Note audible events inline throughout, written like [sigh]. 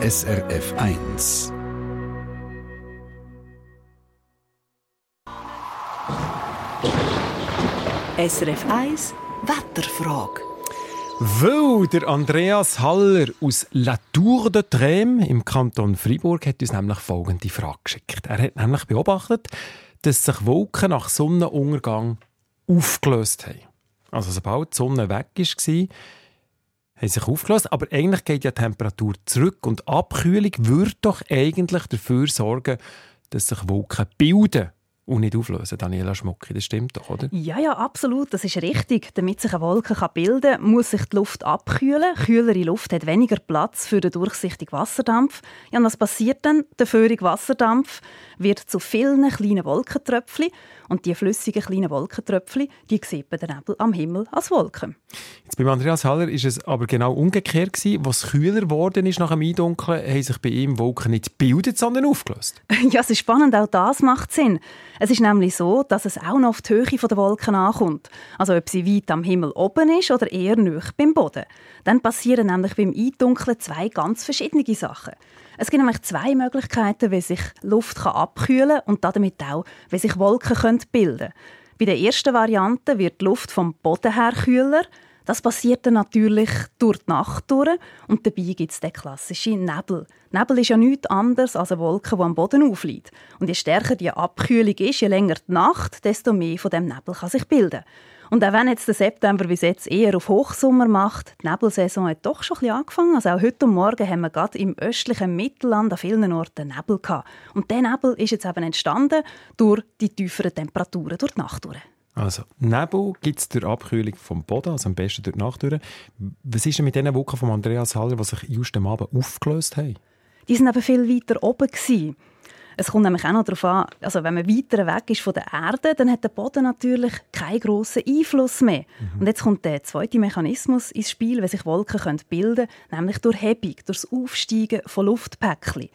SRF 1. SRF 1 Wetterfrage. Weil der Andreas Haller aus La Tour de Trême im Kanton Fribourg hat uns nämlich folgende Frage geschickt. Er hat nämlich beobachtet, dass sich Wolken nach Sonnenuntergang aufgelöst haben. Also sobald die Sonne weg war, haben sich aufgelöst. Aber eigentlich geht ja die Temperatur zurück und Abkühlung würde doch eigentlich dafür sorgen, dass sich Wolken bilden und nicht auflösen. Daniela Schmucki, das stimmt doch, oder? Ja, ja, absolut. Das ist richtig. Damit sich eine Wolke bilden kann, muss sich die Luft abkühlen. Kühlere Luft hat weniger Platz für den durchsichtigen Wasserdampf. Ja, und was passiert dann? Der feurige Wasserdampf wird zu vielen kleinen Wolkentröpfchen. Und die flüssigen kleinen Wolkentröpfchen, die sieht man den Nebel am Himmel als Wolken. Jetzt beim Andreas Haller ist es aber genau umgekehrt gewesen. Was kühler geworden ist nach dem Eindunkeln, haben sich bei ihm Wolken nicht gebildet, sondern aufgelöst. [laughs] ja, es ist spannend, auch das macht Sinn. Es ist nämlich so, dass es auch noch auf die Höhe der Wolken ankommt. Also ob sie weit am Himmel oben ist oder eher nöch beim Boden. Dann passieren nämlich beim Eindunkeln zwei ganz verschiedene Sachen. Es gibt nämlich zwei Möglichkeiten, wie sich Luft abkühlen kann und damit auch, wie sich Wolken bilden können. Bei der ersten Variante wird die Luft vom Boden her kühler. Das passiert dann natürlich durch die Nacht durch und dabei gibt es den klassischen Nebel. Nebel ist ja nichts anderes als eine Wolke, die am Boden aufliegt. Und je stärker die Abkühlung ist, je länger die Nacht, desto mehr von dem Nebel kann sich bilden. Und auch wenn jetzt der September bis jetzt eher auf Hochsommer macht, die Nebelsaison hat doch schon ein angefangen. Also auch heute Morgen haben wir gerade im östlichen Mittelland an vielen Orten Nebel gehabt. Und dieser Nebel ist jetzt eben entstanden durch die tieferen Temperaturen durch die Nacht durch. Also, Nebel gibt es durch Abkühlung vom Boden, also am besten durch die Nacht durch. Was ist denn mit diesen Wolken von Andreas Haller, die sich just am Abend aufgelöst haben? Die waren eben viel weiter oben. Gewesen. Es kommt nämlich auch noch darauf an, also wenn man weiter weg ist von der Erde, dann hat der Boden natürlich keinen grossen Einfluss mehr. Mhm. Und jetzt kommt der zweite Mechanismus ins Spiel, wie sich Wolken können bilden können, nämlich durch Hebung, durch das Aufsteigen von Luftpäckchen.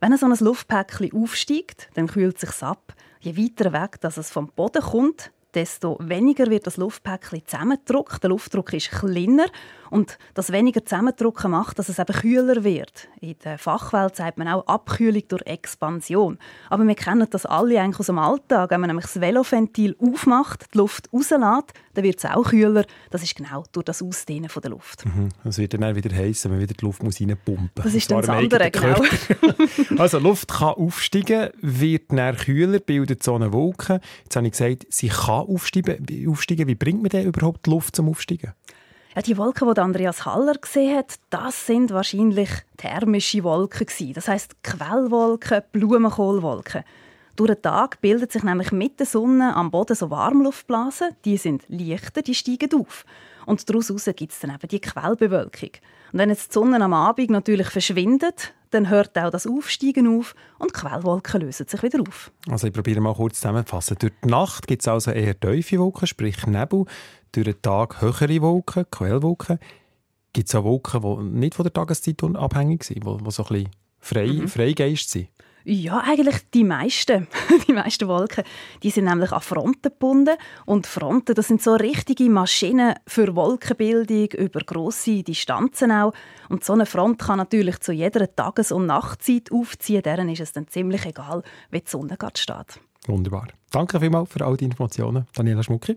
Wenn so ein Luftpäckchen aufsteigt, dann kühlt es sich ab. Je weiter weg dass es vom Boden kommt, desto weniger wird das Luftpäckchen zusammengedrückt. Der Luftdruck ist kleiner und das weniger zusammendrücken macht, dass es eben kühler wird. In der Fachwelt sagt man auch Abkühlung durch Expansion. Aber wir kennen das alle eigentlich aus dem Alltag. Wenn man nämlich das Veloventil aufmacht, die Luft rauslässt, dann wird es auch kühler. Das ist genau durch das Ausdehnen der Luft. Mhm. Das wird dann wieder heiß, wenn man wieder die Luft muss reinpumpen muss. Das ist dann das andere, genau. [laughs] also Luft kann aufsteigen, wird dann kühler, bildet so eine Wolke. Jetzt habe ich gesagt, sie kann aufsteigen. Wie bringt man denn überhaupt die Luft zum Aufsteigen? Ja, die Wolken, die Andreas Haller gesehen hat, das sind wahrscheinlich thermische Wolken Das heißt Quellwolken, Blumenkohlwolken. Durch den Tag bildet sich nämlich mit der Sonne am Boden so Warmluftblasen. Die sind leichter, die steigen auf. Und daraus gibt es dann eben die Quellbewölkung. Und wenn jetzt die Sonne am Abend natürlich verschwindet, dann hört auch das Aufsteigen auf und Quellwolken lösen sich wieder auf. Also ich probiere mal kurz zusammenzufassen. Durch die Nacht gibt es also eher tiefe Wolken, sprich Nebel durch den Tag höhere Wolken, Quellwolken. Gibt es auch Wolken, die nicht von der Tageszeit abhängig sind, die, die so ein bisschen frei, mhm. Freigeist sind? Ja, eigentlich die meisten. [laughs] die meisten Wolken, die sind nämlich an Fronten gebunden. Und Fronten, das sind so richtige Maschinen für Wolkenbildung über grosse Distanzen auch. Und so eine Front kann natürlich zu jeder Tages- und Nachtzeit aufziehen. Deren ist es dann ziemlich egal, wie die Sonne gerade steht. Wunderbar. Danke vielmals für all die Informationen, Daniela Schmucki.